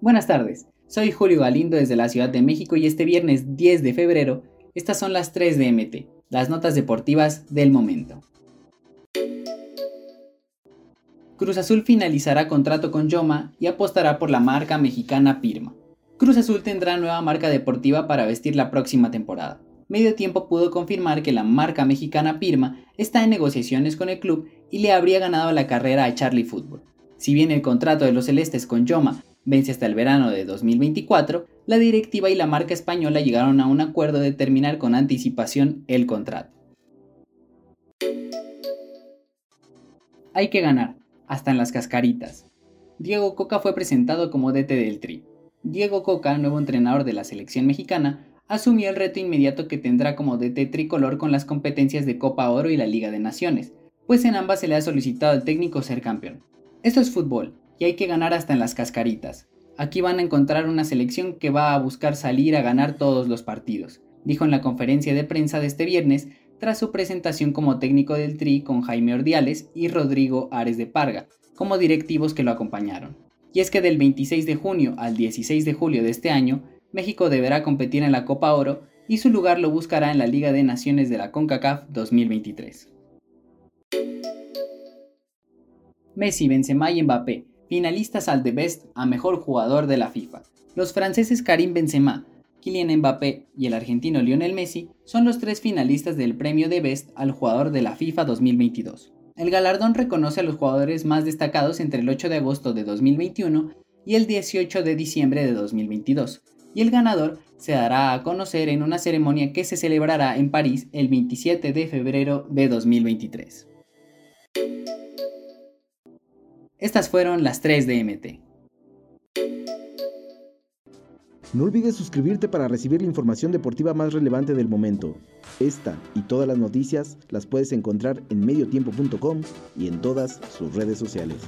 Buenas tardes, soy Julio Galindo desde la Ciudad de México y este viernes 10 de febrero estas son las 3 de MT, las notas deportivas del momento. Cruz Azul finalizará contrato con Yoma y apostará por la marca mexicana Pirma. Cruz Azul tendrá nueva marca deportiva para vestir la próxima temporada. Medio Tiempo pudo confirmar que la marca mexicana Pirma está en negociaciones con el club y le habría ganado la carrera a Charlie Football. Si bien el contrato de los celestes con Yoma vence hasta el verano de 2024, la directiva y la marca española llegaron a un acuerdo de terminar con anticipación el contrato. Hay que ganar hasta en las cascaritas. Diego Coca fue presentado como DT del Tri. Diego Coca, nuevo entrenador de la selección mexicana, asumió el reto inmediato que tendrá como DT tricolor con las competencias de Copa Oro y la Liga de Naciones, pues en ambas se le ha solicitado al técnico ser campeón. Esto es fútbol, y hay que ganar hasta en las cascaritas. Aquí van a encontrar una selección que va a buscar salir a ganar todos los partidos, dijo en la conferencia de prensa de este viernes tras su presentación como técnico del Tri con Jaime Ordiales y Rodrigo Ares de Parga, como directivos que lo acompañaron. Y es que del 26 de junio al 16 de julio de este año, México deberá competir en la Copa Oro y su lugar lo buscará en la Liga de Naciones de la CONCACAF 2023. Messi, Benzema y Mbappé, finalistas al The Best a mejor jugador de la FIFA. Los franceses Karim Benzema, Kylian Mbappé y el argentino Lionel Messi son los tres finalistas del premio de Best al jugador de la FIFA 2022. El galardón reconoce a los jugadores más destacados entre el 8 de agosto de 2021 y el 18 de diciembre de 2022, y el ganador se dará a conocer en una ceremonia que se celebrará en París el 27 de febrero de 2023. Estas fueron las 3 de MT. No olvides suscribirte para recibir la información deportiva más relevante del momento. Esta y todas las noticias las puedes encontrar en mediotiempo.com y en todas sus redes sociales.